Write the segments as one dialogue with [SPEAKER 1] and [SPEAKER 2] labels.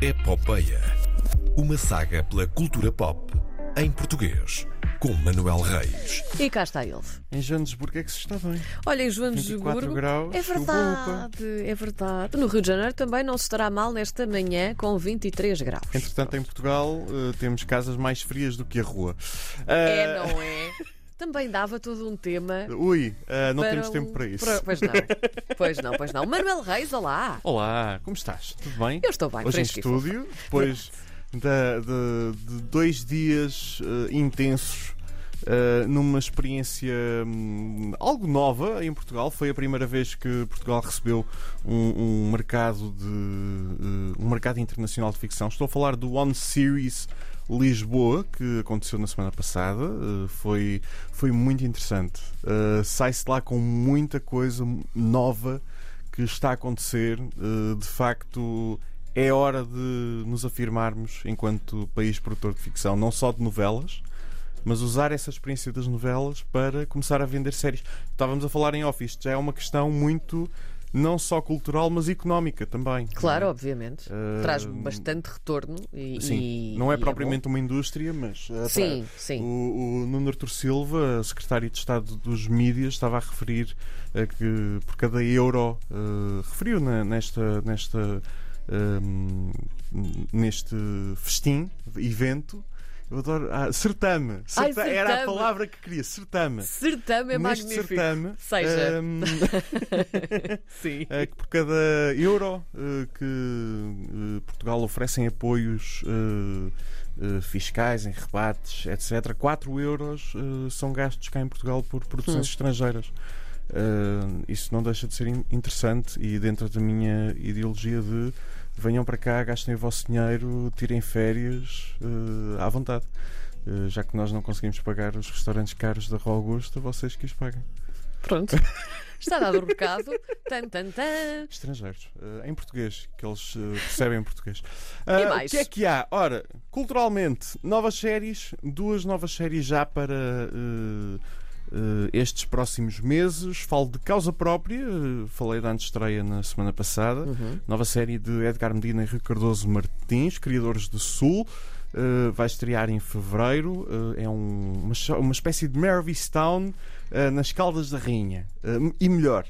[SPEAKER 1] Epopeia. Uma saga pela cultura pop em português, com Manuel Reis.
[SPEAKER 2] E cá está ele.
[SPEAKER 3] Em Joanesburgo é que se está bem.
[SPEAKER 2] Olha, em
[SPEAKER 3] 24
[SPEAKER 2] Joanesburgo.
[SPEAKER 3] graus,
[SPEAKER 2] É verdade, é verdade. No Rio de Janeiro também não se estará mal nesta manhã com 23 graus.
[SPEAKER 3] Entretanto, em Portugal eh, temos casas mais frias do que a rua.
[SPEAKER 2] É,
[SPEAKER 3] Eh,
[SPEAKER 2] não é? Também dava todo um tema.
[SPEAKER 3] Ui, eh, não
[SPEAKER 2] para
[SPEAKER 3] temos
[SPEAKER 2] um-
[SPEAKER 3] tempo para isso.
[SPEAKER 2] para- Pois não, pois não, pois não. Manuel Reis, olá.
[SPEAKER 3] Olá, como estás? Tudo bem?
[SPEAKER 2] Eu estou bem,
[SPEAKER 3] Hoje em
[SPEAKER 2] e
[SPEAKER 3] estúdio, depois da- de, de dois dias eh, intensos. eh, numa experiência hum, algo nova em Portugal, foi a primeira vez que Portugal recebeu um, um mercado de eh, um mercado internacional de ficção. Estou a falar do One Series Lisboa, que aconteceu na semana passada. Eh, foi, foi muito interessante. Eh, Sai-se lá com muita coisa nova que está a acontecer. Eh, de facto, é hora de nos afirmarmos enquanto país produtor de ficção, não só de novelas, mas usar essa experiência das novelas para começar a vender séries. Estávamos a falar em off, isto já é uma questão muito não só cultural, mas económica também.
[SPEAKER 2] Claro, obviamente.
[SPEAKER 3] Eh,
[SPEAKER 2] Traz bastante retorno e.
[SPEAKER 3] Sim,
[SPEAKER 2] e-
[SPEAKER 3] não é
[SPEAKER 2] bom.
[SPEAKER 3] propriamente uma indústria, mas eh,
[SPEAKER 2] Sim, sim.
[SPEAKER 3] O, o Nuno Artur Silva, secretário de Estado dos Mídias, estava a referir a que por cada euro eh, referiu na- nesta nesta ehm, neste festim evento. Eu adoro. Ah, certame.
[SPEAKER 2] Ai,
[SPEAKER 3] Certa- Era a
[SPEAKER 2] certame.
[SPEAKER 3] palavra que queria. Certame.
[SPEAKER 2] Certame é
[SPEAKER 3] Neste
[SPEAKER 2] magnífico.
[SPEAKER 3] certame,
[SPEAKER 2] Seja.
[SPEAKER 3] ehm,
[SPEAKER 2] Sim.
[SPEAKER 3] é que por cada euro eh, que eh, Portugal oferece em apoios eh, fiscais, em rebates, etc., 4 euros são gastos cá em Portugal por produções
[SPEAKER 2] Hum.
[SPEAKER 3] estrangeiras. Isso não deixa de ser in- interessante e dentro da minha ideologia de venham para cá, gastem o vosso dinheiro, tirem férias eh, à vontade. Eh, já que nós não conseguimos pagar os restaurantes caros da Rua Augusta, vocês que os paguem.
[SPEAKER 2] Pronto. Está dado o recado. Tan, tan, tan.
[SPEAKER 3] Estrangeiros, eh, em português, que eles eh, percebem em português.
[SPEAKER 2] E
[SPEAKER 3] Ah,
[SPEAKER 2] mais?
[SPEAKER 3] O que é que há? Ora, culturalmente, novas séries, duas novas séries já para estes próximos meses. Falo de causa própria, eh, falei da antestreia na semana passada.
[SPEAKER 2] Uhum.
[SPEAKER 3] Nova série de Edgar Medina e Rio Cardoso Martins, criadores do Sul. Uh, vai estrear em fevereiro. Uh, é um- uma, uma espécie de Easttown, uh, nas Caldas da Rainha. E melhor.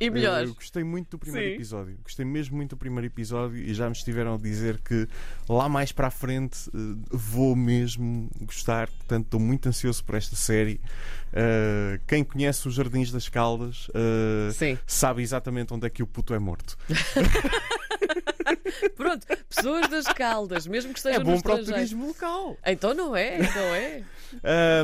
[SPEAKER 2] E melhor.
[SPEAKER 3] Eu gostei muito do primeiro
[SPEAKER 2] Sim.
[SPEAKER 3] episódio. Gostei mesmo muito do primeiro episódio e já me estiveram a dizer que lá mais para a frente uh, vou mesmo gostar. Portanto, estou muito ansioso por esta série. Uh, quem conhece os Jardins das Caldas uh, sabe exatamente onde é que o puto é morto.
[SPEAKER 2] Pronto, pessoas das caldas, mesmo que
[SPEAKER 3] É
[SPEAKER 2] estejam no
[SPEAKER 3] bom para o turismo local.
[SPEAKER 2] Então não é, não é.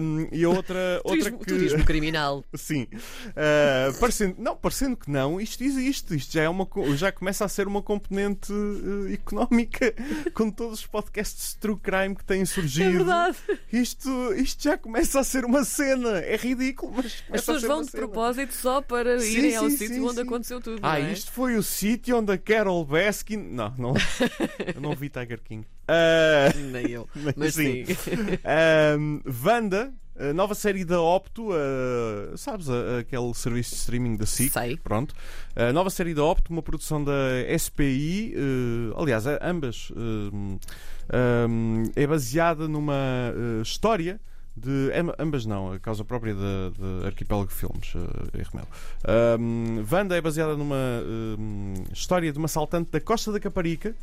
[SPEAKER 3] Um, e outra, outra
[SPEAKER 2] Turismo,
[SPEAKER 3] que.
[SPEAKER 2] turismo criminal.
[SPEAKER 3] Sim. Uh, parecendo, não, parecendo que não, isto existe. Isto já, é uma, já começa a ser uma componente uh, económica com todos os podcasts de true crime que têm surgido.
[SPEAKER 2] É verdade.
[SPEAKER 3] Isto, isto já começa a ser uma cena. É ridículo, mas.
[SPEAKER 2] As pessoas vão de
[SPEAKER 3] cena.
[SPEAKER 2] propósito só para
[SPEAKER 3] Sim,
[SPEAKER 2] irem ao
[SPEAKER 3] sim,
[SPEAKER 2] sítio
[SPEAKER 3] sim,
[SPEAKER 2] onde
[SPEAKER 3] sim.
[SPEAKER 2] aconteceu tudo.
[SPEAKER 3] Ah,
[SPEAKER 2] é?
[SPEAKER 3] isto foi o sítio onde a Carol Baskin. Não, não. eu não vi Tiger King. Uh,
[SPEAKER 2] Nem eu.
[SPEAKER 3] Mas
[SPEAKER 2] sim.
[SPEAKER 3] Um, Wanda, nova série da Opto, uh, sabes, a- aquele serviço de streaming da SIC.
[SPEAKER 2] Sei.
[SPEAKER 3] Pronto. A nova série da Opto, uma produção da SPI, uh, aliás, ambas um, é baseada numa uh, história. De, am- ambas não, a causa própria de, de Arquipélago Filmes, uh, erro meu. Um, Wanda é baseada numa um, história de uma assaltante da Costa da Caparica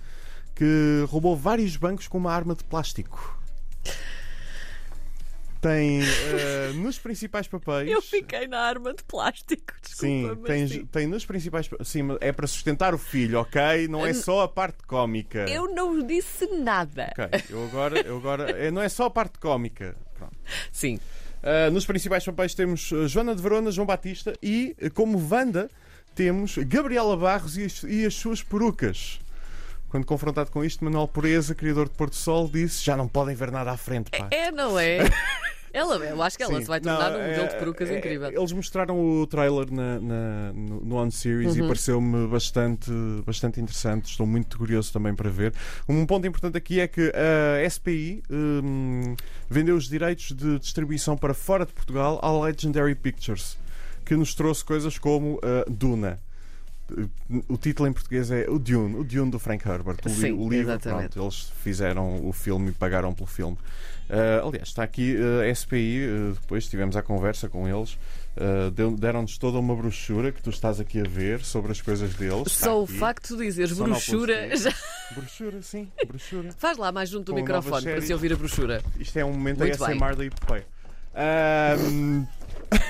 [SPEAKER 3] que roubou vários bancos com uma arma de plástico. Tem eh, nos principais papéis.
[SPEAKER 2] Eu fiquei na arma de plástico,
[SPEAKER 3] Sim,
[SPEAKER 2] desculpa,
[SPEAKER 3] tem,
[SPEAKER 2] mas sim.
[SPEAKER 3] tem nos principais. pa- Sim, é para sustentar o filho, ok? Não é só a parte cómica.
[SPEAKER 2] Eu não disse nada.
[SPEAKER 3] Ok, eu agora. Eu agora é, não é só a parte cómica. Pronto.
[SPEAKER 2] Sim.
[SPEAKER 3] Uh, nos principais papéis temos uh, Joana de Verona, João Batista e, uh, como Wanda, temos Gabriela Barros e as, e as suas perucas. Quando confrontado com isto, Manuel Pureza, criador de Porto Sol, disse: Já não podem ver nada à frente, pá.
[SPEAKER 2] É, não é? Ela, eu acho que ela
[SPEAKER 3] Sim.
[SPEAKER 2] se vai tornar
[SPEAKER 3] Não,
[SPEAKER 2] um
[SPEAKER 3] é-
[SPEAKER 2] modelo de perucas
[SPEAKER 3] é-
[SPEAKER 2] incrível.
[SPEAKER 3] Eles mostraram o trailer na, na- no, no On Series
[SPEAKER 2] Uhum.
[SPEAKER 3] e pareceu-me bastante, bastante interessante. Estou muito curioso também para ver. Um ponto importante aqui é que a SPI hum, vendeu os direitos de distribuição para fora de Portugal à Legendary Pictures, que nos trouxe coisas como uh, Duna. O título em português é o Dune, o Dune do Frank Herbert. O,
[SPEAKER 2] Sim,
[SPEAKER 3] o livro,
[SPEAKER 2] exatamente.
[SPEAKER 3] pronto, eles fizeram o filme e pagaram pelo filme. Ah, aliás, está aqui ah, a SPI, ah, depois tivemos a conversa com eles. deu- Deram-nos toda uma brochura que tu estás aqui a ver sobre as coisas deles.
[SPEAKER 2] Só o facto de dizeres brochura. Já...
[SPEAKER 3] Brochura, sim, brochura.
[SPEAKER 2] Faz lá mais junto do
[SPEAKER 3] Com
[SPEAKER 2] microfone para se ouvir a brochura.
[SPEAKER 3] Isto é um momento
[SPEAKER 2] Muito
[SPEAKER 3] ASMR da Hipopeia. Ahm,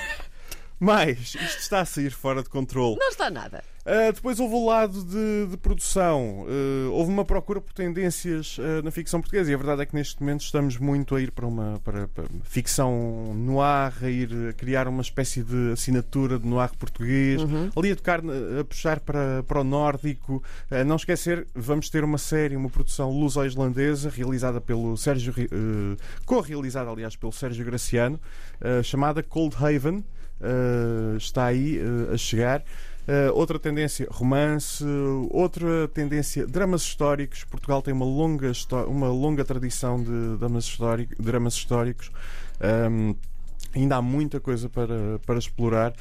[SPEAKER 3] Mas isto está a sair fora de controle.
[SPEAKER 2] Não está nada.
[SPEAKER 3] Uh, depois houve o lado de, de produção. Uh, houve uma procura por tendências uh, na ficção portuguesa e a verdade é que neste momento estamos muito a ir para uma para, para ficção noir, a ir a criar uma espécie de assinatura de noir português, ali a tocar, a puxar para, para o nórdico. Uh, não esquecer, vamos ter uma série, uma produção luso-islandesa realizada pelo Sérgio, co-realizada aliás pelo Sérgio Graciano, chamada Cold Haven. Está aí a chegar. Uh, outra tendência, romance. Outra tendência, dramas históricos. Portugal tem uma longa, uma longa tradição de dramas, histórico, dramas históricos. Um, ainda há muita coisa para, para explorar.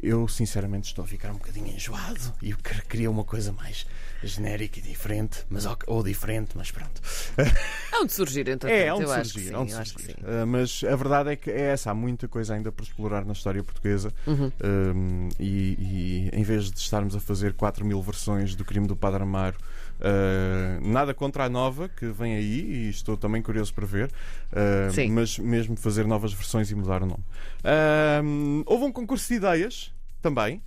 [SPEAKER 3] Eu, sinceramente, estou a ficar um bocadinho enjoado e queria uma coisa mais genérica e diferente, mas, ok- ou diferente, mas pronto.
[SPEAKER 2] Há onde surgir, entretanto.
[SPEAKER 3] É, onde
[SPEAKER 2] eu acho que
[SPEAKER 3] surgir,
[SPEAKER 2] sim, acho que
[SPEAKER 3] surgir.
[SPEAKER 2] sim.
[SPEAKER 3] Uh, mas a verdade é que é essa, há muita coisa ainda para explorar na história portuguesa
[SPEAKER 2] Uhum.
[SPEAKER 3] Um, e, e em vez de estarmos a fazer 4 mil versões do crime do Padre Amaro, uh, nada contra a nova que vem aí e estou também curioso para ver, uh, mas mesmo fazer novas versões e mudar o nome. Houve um concurso de ideias também.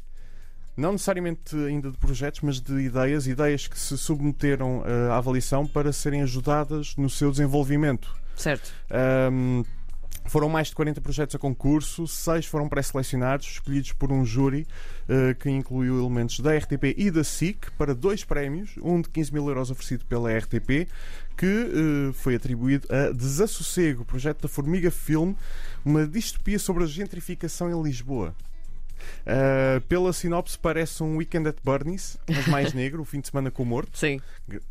[SPEAKER 3] Não necessariamente ainda de projetos, mas de ideias, ideias que se submeteram uh, à avaliação para serem ajudadas no seu desenvolvimento.
[SPEAKER 2] Certo.
[SPEAKER 3] Um, foram mais de 40 projetos a concurso, seis foram pré-selecionados, escolhidos por um júri uh, que incluiu elementos da RTP e da SIC para dois prémios, um de 15 mil euros oferecido pela RTP, que uh, foi atribuído a Desassossego, projeto da Formiga Film, uma distopia sobre a gentrificação em Lisboa. Uh, pela sinopse parece um Weekend at Bernie's, mas mais negro, o fim de semana com o morto.
[SPEAKER 2] Sim,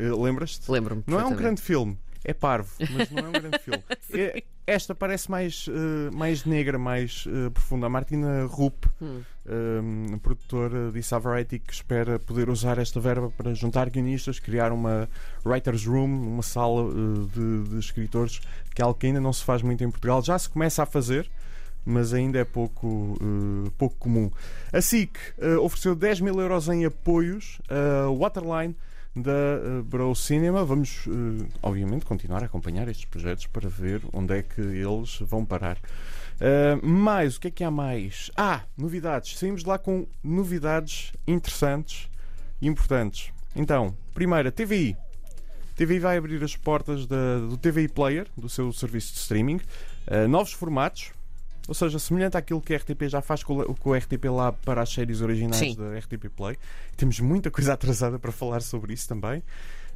[SPEAKER 3] Uh, Lembras-te?
[SPEAKER 2] lembro-me.
[SPEAKER 3] Não é um grande filme, é parvo, mas não é um grande filme. É- esta parece mais, eh, mais negra, mais eh, profunda. A Martina Rupp,
[SPEAKER 2] Hum.
[SPEAKER 3] eh, produtora, à Variety que espera poder usar esta verba para juntar guionistas, criar uma writer's room, uma sala eh, de, de escritores, que é algo que ainda não se faz muito em Portugal. Já se começa a fazer. Mas ainda é pouco, eh, pouco comum. A SIC eh, ofereceu 10 mil euros em apoios a Waterline da uh, Bro Cinema. Vamos, eh, obviamente, continuar a acompanhar estes projetos para ver onde é que eles vão parar. Uh, mais, o que é que há mais? Ah, novidades. Saímos lá com novidades interessantes e importantes. Então, primeira, TVI. TVI vai abrir as portas da- do TVI Player, do seu serviço de streaming, uh, novos formatos. Ou seja, semelhante àquilo que a RTP já faz com, o- RTP lá para as séries originais
[SPEAKER 2] Sim.
[SPEAKER 3] da RTP Play. Temos muita coisa atrasada para falar sobre isso também.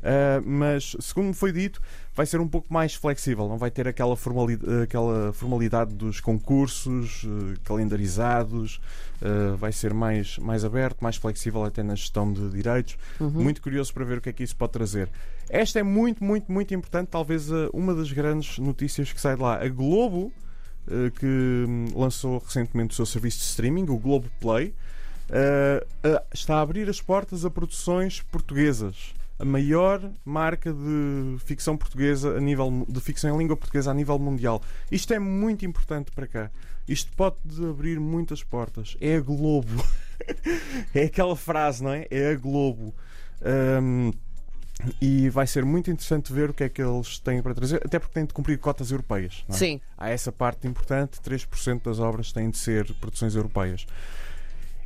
[SPEAKER 3] Uh, mas, segundo me foi dito, vai ser um pouco mais flexível. Não vai ter aquela, formali- aquela formalidade dos concursos uh, calendarizados. Uh, vai ser mais, mais aberto, mais flexível até na gestão de direitos.
[SPEAKER 2] Uhum.
[SPEAKER 3] Muito curioso para ver o que é que isso pode trazer. Esta é muito, muito, muito importante. Talvez uma das grandes notícias que sai de lá. A Globo, que hum, lançou recentemente o seu serviço de streaming, o Globo Play, uh, está a abrir as portas a produções portuguesas. A maior marca de ficção portuguesa a nível de ficção em língua portuguesa a nível mundial. Isto é muito importante para cá. Isto pode abrir muitas portas. É a Globo. é aquela frase, não é? É a Globo. Hum, e vai ser muito interessante ver o que é que eles têm para trazer, até porque têm de cumprir cotas europeias. é?
[SPEAKER 2] Sim.
[SPEAKER 3] Há essa parte importante: 3% das obras têm de ser produções europeias.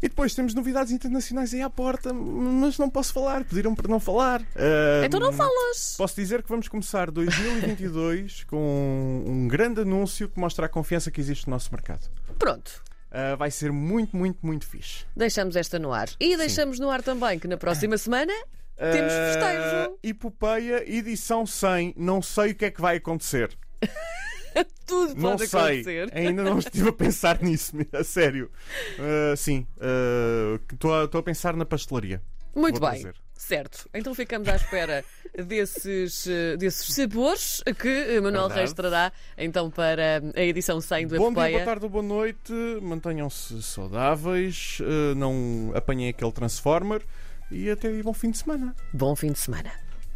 [SPEAKER 3] E depois temos novidades internacionais aí à porta, mas não posso falar, pediram para não falar. Ah,
[SPEAKER 2] Então não falas.
[SPEAKER 3] Posso dizer que vamos começar 2022 com um grande anúncio que mostra a confiança que existe no nosso mercado.
[SPEAKER 2] Pronto.
[SPEAKER 3] Ah, vai ser muito, muito, muito fixe.
[SPEAKER 2] Deixamos esta no ar. E deixamos no ar também que na próxima semana temos
[SPEAKER 3] ah,
[SPEAKER 2] festejo.
[SPEAKER 3] Epopeia, edição 100. Não sei o que é que vai acontecer.
[SPEAKER 2] Tudo pode
[SPEAKER 3] não
[SPEAKER 2] acontecer. Sei.
[SPEAKER 3] Ainda não estive a pensar nisso, a sério. Uh, sim, ah, estou uh, a, a pensar na pastelaria.
[SPEAKER 2] Muito
[SPEAKER 3] Vou
[SPEAKER 2] bem. Certo, então ficamos à espera desses, desses sabores que Manuel Reis trará então para a edição 100 do
[SPEAKER 3] Bom
[SPEAKER 2] Epopeia.
[SPEAKER 3] dia, boa tarde, boa noite, mantenham-se saudáveis, não apanhem aquele Transformer e até aí bom fim de semana.
[SPEAKER 2] Bom fim de semana.